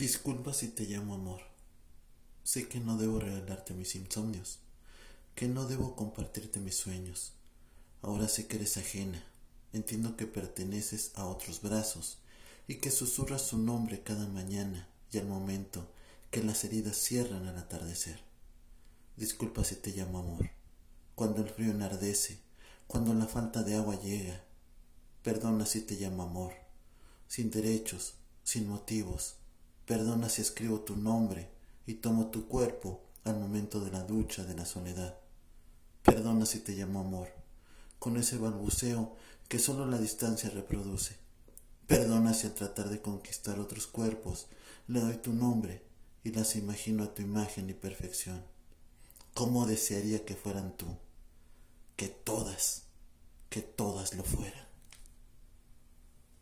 Disculpa si te llamo amor. Sé que no debo regalarte mis insomnios, que no debo compartirte mis sueños. Ahora sé que eres ajena. Entiendo que perteneces a otros brazos y que susurras su nombre cada mañana y al momento que las heridas cierran al atardecer. Disculpa si te llamo amor. Cuando el frío enardece, cuando la falta de agua llega. Perdona si te llamo amor. Sin derechos, sin motivos Perdona si escribo tu nombre y tomo tu cuerpo al momento de la ducha de la soledad. Perdona si te llamo amor, con ese balbuceo que solo la distancia reproduce. Perdona si al tratar de conquistar otros cuerpos le doy tu nombre y las imagino a tu imagen y perfección. ¿Cómo desearía que fueran tú? Que todas, que todas lo fueran.